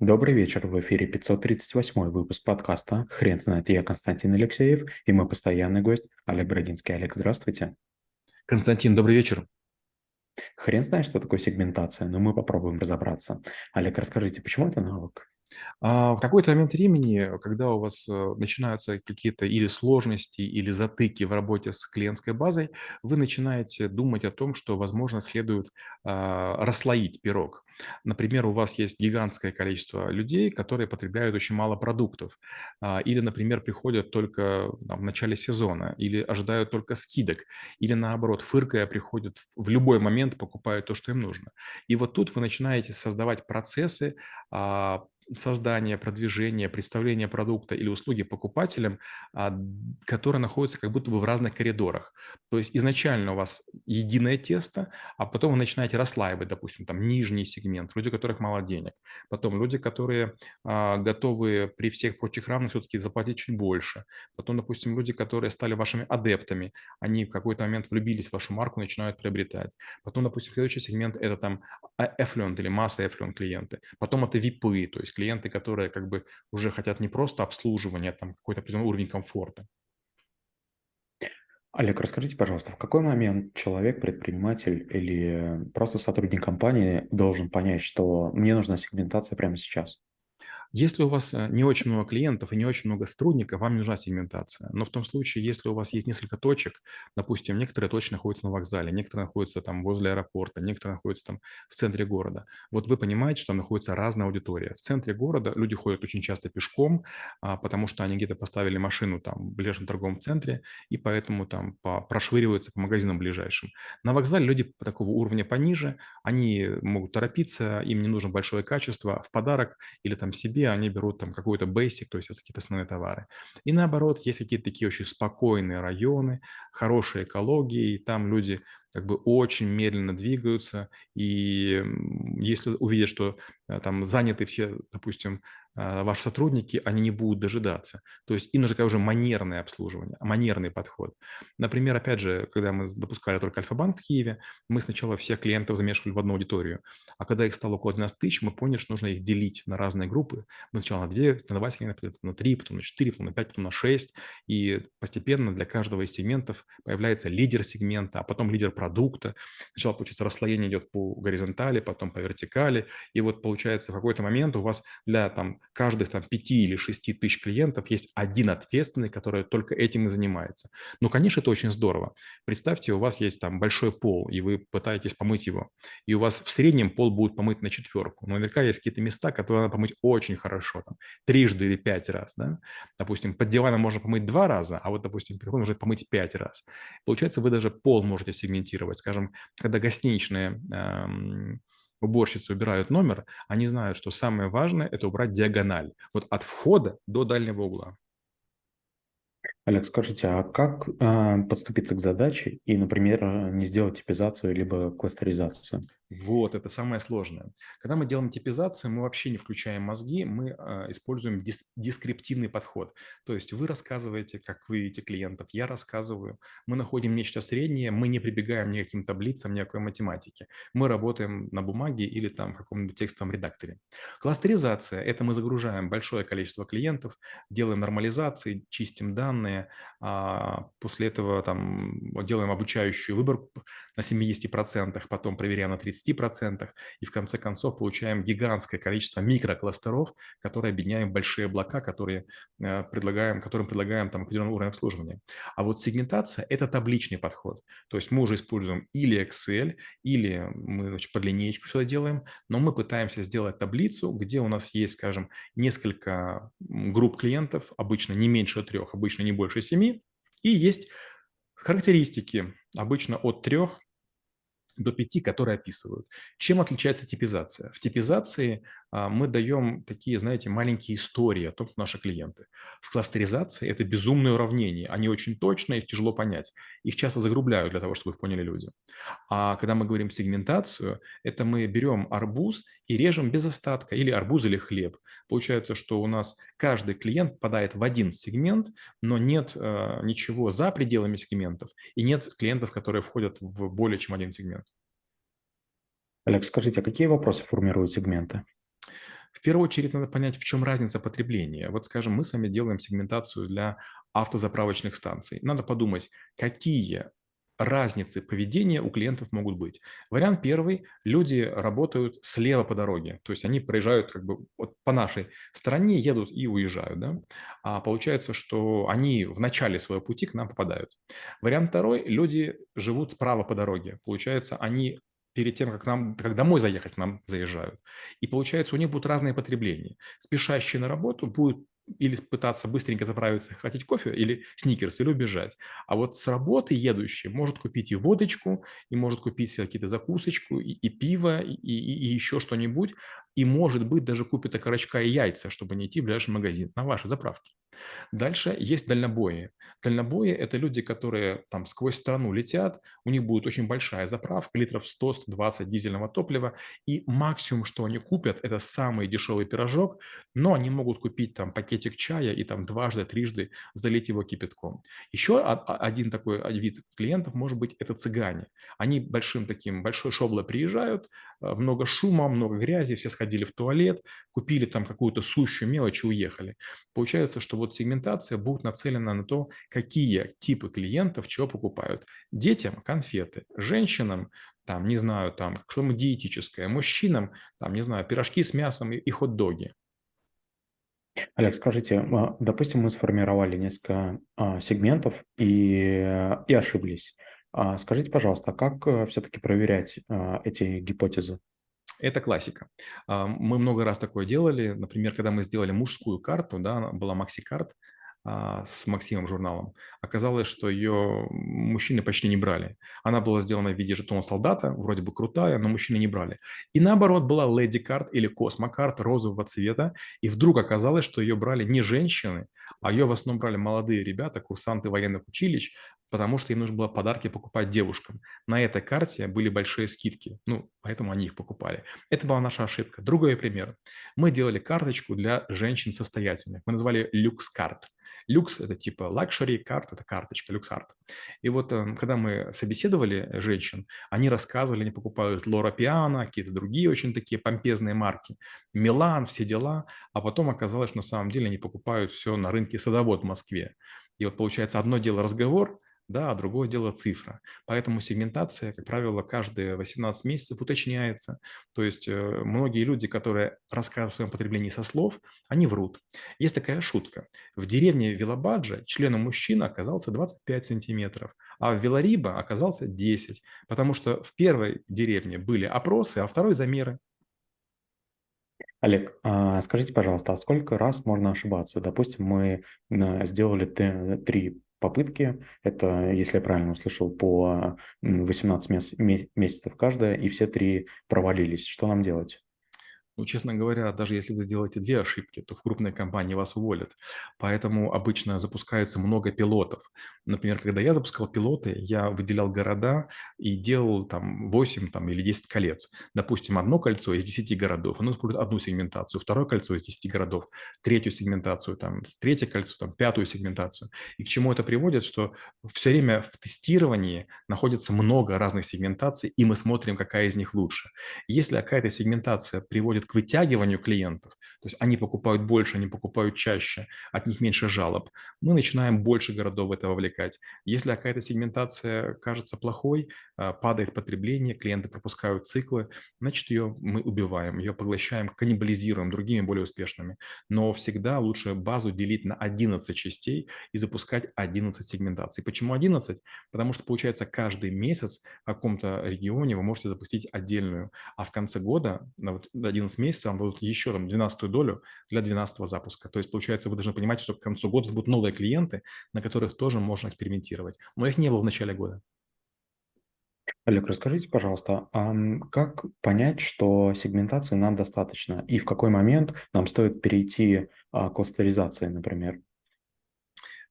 Добрый вечер, в эфире 538 выпуск подкаста «Хрен знает». Я Константин Алексеев и мой постоянный гость Олег Бродинский. Олег, здравствуйте. Константин, добрый вечер. Хрен знает, что такое сегментация, но мы попробуем разобраться. Олег, расскажите, почему это навык? А, в какой-то момент времени, когда у вас э, начинаются какие-то или сложности, или затыки в работе с клиентской базой, вы начинаете думать о том, что, возможно, следует а, расслоить пирог. Например, у вас есть гигантское количество людей, которые потребляют очень мало продуктов, а, или, например, приходят только в начале сезона, или ожидают только скидок, или наоборот, фыркая, приходят в любой момент, покупают то, что им нужно. И вот тут вы начинаете создавать процессы, создания, продвижения, представления продукта или услуги покупателям, а, которые находятся как будто бы в разных коридорах. То есть изначально у вас единое тесто, а потом вы начинаете расслаивать, допустим, там нижний сегмент, люди, у которых мало денег. Потом люди, которые а, готовы при всех прочих равных все-таки заплатить чуть больше. Потом, допустим, люди, которые стали вашими адептами, они в какой-то момент влюбились в вашу марку, начинают приобретать. Потом, допустим, следующий сегмент – это там affluent или масса affluent клиенты. Потом это VIP, то есть клиенты, которые как бы уже хотят не просто обслуживания, а там какой-то определенный уровень комфорта. Олег, расскажите, пожалуйста, в какой момент человек, предприниматель или просто сотрудник компании должен понять, что мне нужна сегментация прямо сейчас? Если у вас э, не очень много клиентов и не очень много сотрудников, вам не нужна сегментация. Но в том случае, если у вас есть несколько точек, допустим, некоторые точки находятся на вокзале, некоторые находятся там возле аэропорта, некоторые находятся там в центре города. Вот вы понимаете, что там находится разная аудитория. В центре города люди ходят очень часто пешком, а, потому что они где-то поставили машину там в ближайшем торговом центре, и поэтому там прошвыриваются по магазинам ближайшим. На вокзале люди такого уровня пониже, они могут торопиться, им не нужно большое качество, в подарок или там себе себе они берут там какой-то basic, то есть какие-то основные товары. И наоборот, есть какие-то такие очень спокойные районы, хорошая экология, и там люди как бы очень медленно двигаются, и если увидят, что э, там заняты все, допустим, а, ваши сотрудники, они не будут дожидаться. То есть им нужно уже манерное обслуживание, манерный подход. Например, опять же, когда мы допускали только Альфа-банк в Киеве, мы сначала всех клиентов замешивали в одну аудиторию, а когда их стало около 12 тысяч, мы поняли, что нужно их делить на разные группы. Мы сначала на 2, на 2 сегмента, потом на 3, потом на 4, потом на 5, потом на 6, и постепенно для каждого из сегментов появляется лидер сегмента, а потом лидер продукта. Сначала, получается, расслоение идет по горизонтали, потом по вертикали, и вот получается в какой-то момент у вас для там каждых там 5 или 6 тысяч клиентов есть один ответственный, который только этим и занимается. Ну, конечно, это очень здорово. Представьте, у вас есть там большой пол, и вы пытаетесь помыть его, и у вас в среднем пол будет помыть на четверку. Но наверняка есть какие-то места, которые надо помыть очень хорошо, там, трижды или пять раз, да? Допустим, под диваном можно помыть два раза, а вот, допустим, перед можно помыть пять раз. Получается, вы даже пол можете сегментировать. Скажем, когда гостиничные эм, уборщицы убирают номер, они знают, что самое важное – это убрать диагональ. Вот от входа до дальнего угла. Олег, скажите, а как э, подступиться к задаче и, например, не сделать типизацию либо кластеризацию? Вот, это самое сложное. Когда мы делаем типизацию, мы вообще не включаем мозги, мы э, используем дис дескриптивный подход. То есть вы рассказываете, как вы видите клиентов, я рассказываю, мы находим нечто среднее, мы не прибегаем ни к каким таблицам, ни к какой математике. Мы работаем на бумаге или там в каком-нибудь текстовом редакторе. Кластеризация – это мы загружаем большое количество клиентов, делаем нормализации, чистим данные, а после этого там делаем обучающую выборку на 70%, потом проверяем на 30%, 30%, и в конце концов получаем гигантское количество микрокластеров, которые объединяем в большие блока, которые э, предлагаем, которым предлагаем там определенный уровень обслуживания. А вот сегментация – это табличный подход. То есть мы уже используем или Excel, или мы значит, под линейку сюда делаем, но мы пытаемся сделать таблицу, где у нас есть, скажем, несколько групп клиентов, обычно не меньше трех, обычно не больше семи, и есть характеристики, обычно от трех до 5, которые описывают. Чем отличается типизация? В типизации а, мы даем такие, знаете, маленькие истории о том, кто наши клиенты. В кластеризации это безумные уравнения. Они очень точные, их тяжело понять. Их часто загрубляют для того, чтобы их поняли люди. А когда мы говорим сегментацию, это мы берем арбуз и режем без остатка, или арбуз, или хлеб. Получается, что у нас каждый клиент попадает в один сегмент, но нет э, ничего за пределами сегментов, и нет клиентов, которые входят в более чем один сегмент. Олег, скажите, а какие вопросы формируют сегменты? В первую очередь надо понять, в чем разница потребления. Вот, скажем, мы с вами делаем сегментацию для автозаправочных станций. Надо подумать, какие разницы поведения у клиентов могут быть. Вариант первый – люди работают слева по дороге, то есть они проезжают как бы вот по нашей стороне, едут и уезжают. Да? А получается, что они в начале своего пути к нам попадают. Вариант второй – люди живут справа по дороге. Получается, они перед тем, как нам, как домой заехать, нам заезжают. И получается, у них будут разные потребления. Спешащие на работу будут или пытаться быстренько заправиться, хотеть кофе или сникерс, или убежать. А вот с работы едущий может купить и водочку, и может купить какие-то закусочку, и, и пиво, и, и, и еще что-нибудь. И, может быть, даже купит окорочка и яйца, чтобы не идти в ближайший магазин на вашей заправке. Дальше есть дальнобои. Дальнобои – это люди, которые там сквозь страну летят, у них будет очень большая заправка, литров 100-120 дизельного топлива, и максимум, что они купят, это самый дешевый пирожок, но они могут купить там пакетик чая и там дважды, трижды залить его кипятком. Еще один такой вид клиентов может быть – это цыгане. Они большим таким, большой шоблой приезжают, э, много шума, много грязи, все сходили в туалет, купили там какую-то сущую мелочь и уехали. Получается, что вот сегментация будет нацелена на то, какие типы клиентов чего покупают. Детям – конфеты, женщинам там, не знаю, там, что-нибудь диетическое, мужчинам, там, не знаю, пирожки с мясом и, и хот-доги. Олег, скажите, а, допустим, мы сформировали несколько а, сегментов и, и ошиблись. А, скажите, пожалуйста, как э, все-таки проверять эти гипотезы? Это классика. Мы много раз такое делали. Например, когда мы сделали мужскую карту, да, была Макси-карт, а, с Максимом журналом, оказалось, что ее мужчины почти не брали. Она была сделана в виде жетона солдата, вроде бы крутая, но мужчины не брали. И наоборот, была леди карт или космокарт розового цвета, и вдруг оказалось, что ее брали не женщины, а ее в основном брали молодые ребята, курсанты военных училищ, потому что им нужно было подарки покупать девушкам. На этой карте были большие скидки, ну, поэтому они их покупали. Это была наша ошибка. Другой пример. Мы делали карточку для женщин состоятельных. Мы назвали Lux Card. Люкс – это типа luxury, card – это карточка, Lux Card. И вот эм, когда мы собеседовали женщин, они рассказывали, они покупают Loro Piana, какие-то другие очень такие помпезные марки, Милан, все дела, а потом оказалось, что на самом деле они покупают все на рынке садовод в Москве. И вот получается одно дело разговор – да, а другое дело цифра. Поэтому сегментация, как правило, каждые 18 месяцев уточняется. То есть э, многие люди, которые рассказывают о своем потреблении со слов, они врут. Есть такая шутка. В деревне Вилабаджа членом мужчины оказался 25 сантиметров, а в Вилариба оказался 10, потому что в первой деревне были опросы, а второй замеры. Олег, а скажите, пожалуйста, а сколько раз можно ошибаться? Допустим, мы э, сделали три попытки. Это, если я правильно услышал, по 18 месяцев каждая, и все три провалились. Что нам делать? Ну, честно говоря, даже если вы сделаете две ошибки, то в крупной компании вас уволят. Поэтому обычно запускается много пилотов. Например, когда я запускал пилоты, я выделял города и делал там 8 там, или 10 колец. Допустим, одно кольцо из 10 городов, оно использует одну сегментацию, второе кольцо из 10 городов, третью сегментацию, там, третье кольцо, там, пятую сегментацию. И к чему это приводит, что все время в тестировании находится много разных сегментаций, и мы смотрим, какая из них лучше. Если какая-то сегментация приводит к вытягиванию клиентов, то есть они покупают больше, они покупают чаще, от них меньше жалоб, мы начинаем больше городов в это вовлекать. Если какая-то сегментация кажется плохой, падает потребление, клиенты пропускают циклы, значит, ее мы убиваем, ее поглощаем, каннибализируем другими более успешными. Но всегда лучше базу делить на 11 частей и запускать 11 сегментаций. Почему 11? Потому что, получается, каждый месяц в каком-то регионе вы можете запустить отдельную, а в конце года, на вот 11 месяцев, вам дадут еще там 12 долю для 12 запуска. То есть, получается, вы должны понимать, что к концу года будут новые клиенты, на которых тоже можно экспериментировать. Но их не было в начале года. Олег, расскажите, пожалуйста, а как понять, что сегментации нам достаточно, и в какой момент нам стоит перейти а, к кластеризации, например?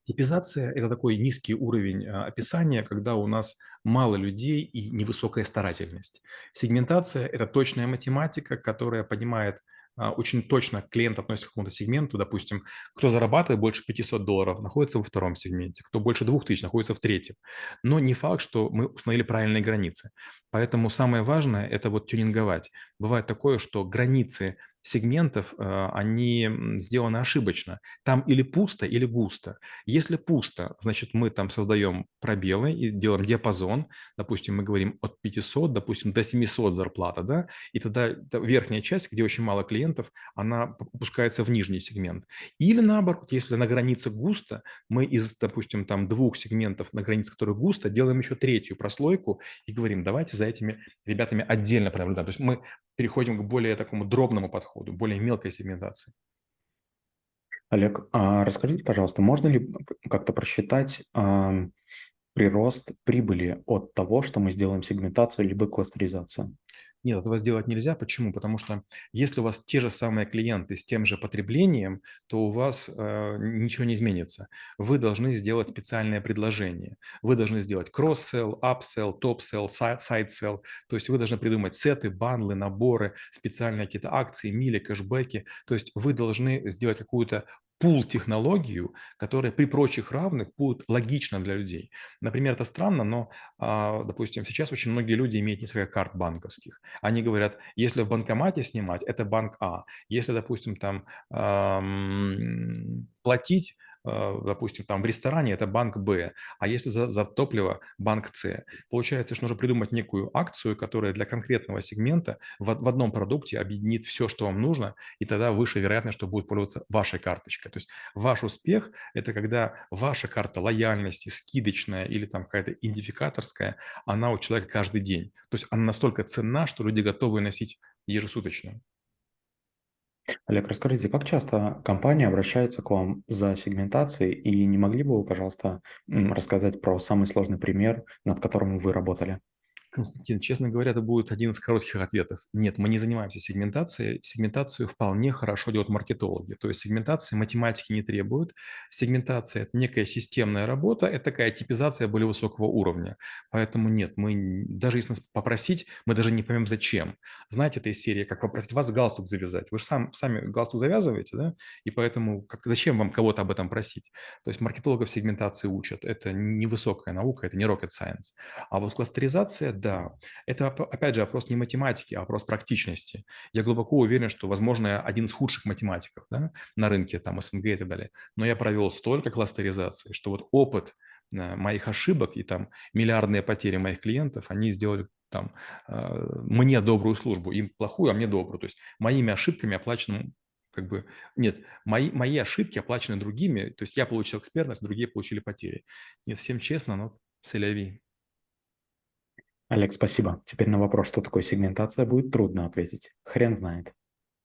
Типизация – это такой низкий уровень а, описания, когда у нас мало людей и невысокая старательность. Сегментация – это точная математика, которая понимает очень точно клиент относится к какому-то сегменту, допустим, кто зарабатывает больше 500 долларов, находится во втором сегменте, кто больше 2000, находится в третьем. Но не факт, что мы установили правильные границы. Поэтому самое важное – это вот тюнинговать. Бывает такое, что границы сегментов, э, они сделаны ошибочно. Там или пусто, или густо. Если пусто, значит, мы там создаем пробелы и делаем диапазон. Допустим, мы говорим от 500, допустим, до 700 зарплата, да, и тогда верхняя часть, где очень мало клиентов, она опускается в нижний сегмент. Или наоборот, если на границе густо, мы из, допустим, там двух сегментов на границе, которые густо, делаем еще третью прослойку и говорим, давайте за этими ребятами отдельно пронаблюдаем. То есть мы переходим к более такому дробному подходу, более мелкой сегментации. Олег, а расскажите, пожалуйста, можно ли как-то просчитать прирост прибыли от того, что мы сделаем сегментацию либо кластеризацию? Нет, этого сделать нельзя. Почему? Потому что если у вас те же самые клиенты с тем же потреблением, то у вас э, ничего не изменится. Вы должны сделать специальное предложение. Вы должны сделать кросс-селл, upsell, топ-селл, сайд-селл. То есть вы должны придумать сеты, бандлы, наборы, специальные какие-то акции, мили, кэшбэки. То есть вы должны сделать какую-то пул-технологию, которая при прочих равных будет логична для людей. Например, это странно, но, а, допустим, сейчас очень многие люди имеют несколько карт банковских. Они говорят, если в банкомате снимать, это банк А. Если, допустим, там платить Э, допустим, там в ресторане это банк Б, а если за, за топливо банк С. Получается, что нужно придумать некую акцию, которая для конкретного сегмента в, в одном продукте объединит все, что вам нужно, и тогда выше вероятность, что будет пользоваться вашей карточкой. То есть ваш успех – это когда ваша карта лояльности, скидочная или там какая-то идентификаторская, она у человека каждый день. То есть она настолько ценна, что люди готовы носить ежесуточно. Олег, расскажите, как часто компания обращается к вам за сегментацией, и не могли бы вы, пожалуйста, рассказать про самый сложный пример, над которым вы работали? Константин, честно говоря, это будет один из коротких ответов. Нет, мы не занимаемся сегментацией. Сегментацию вполне хорошо делают маркетологи. То есть сегментация математики не требует. Сегментация – это некая системная работа, это такая типизация более высокого уровня. Поэтому нет, мы даже если нас попросить, мы даже не поймем зачем. Знаете, эта серия, как попросить вас галстук завязать. Вы же сам, сами галстук завязываете, да? И поэтому как, зачем вам кого-то об этом просить? То есть маркетологов сегментации учат. Это невысокая наука, это не rocket science. А вот кластеризация да. Это, опять же, вопрос не математики, а вопрос практичности. Я глубоко уверен, что, возможно, я один из худших математиков да, на рынке, там, СНГ и так далее. Но я провел столько кластеризации, что вот опыт э, моих ошибок и там миллиардные потери моих клиентов, они сделали там э, мне добрую службу, им плохую, а мне добрую. То есть моими ошибками оплачено как бы, нет, мои, мои ошибки оплачены другими, то есть я получил экспертность, другие получили потери. Не совсем честно, но селяви. Олег, спасибо. Теперь на вопрос, что такое сегментация, будет трудно ответить. Хрен знает.